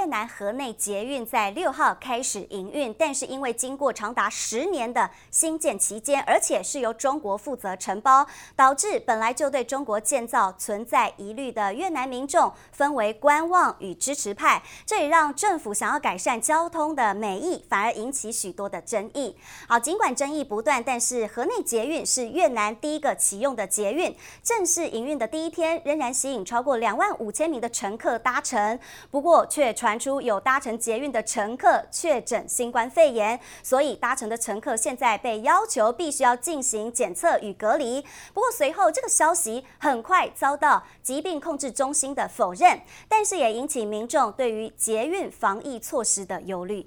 越南河内捷运在六号开始营运，但是因为经过长达十年的兴建期间，而且是由中国负责承包，导致本来就对中国建造存在疑虑的越南民众分为观望与支持派，这也让政府想要改善交通的美意，反而引起许多的争议。好，尽管争议不断，但是河内捷运是越南第一个启用的捷运，正式营运的第一天，仍然吸引超过两万五千名的乘客搭乘，不过却。传传出有搭乘捷运的乘客确诊新冠肺炎，所以搭乘的乘客现在被要求必须要进行检测与隔离。不过随后这个消息很快遭到疾病控制中心的否认，但是也引起民众对于捷运防疫措施的忧虑。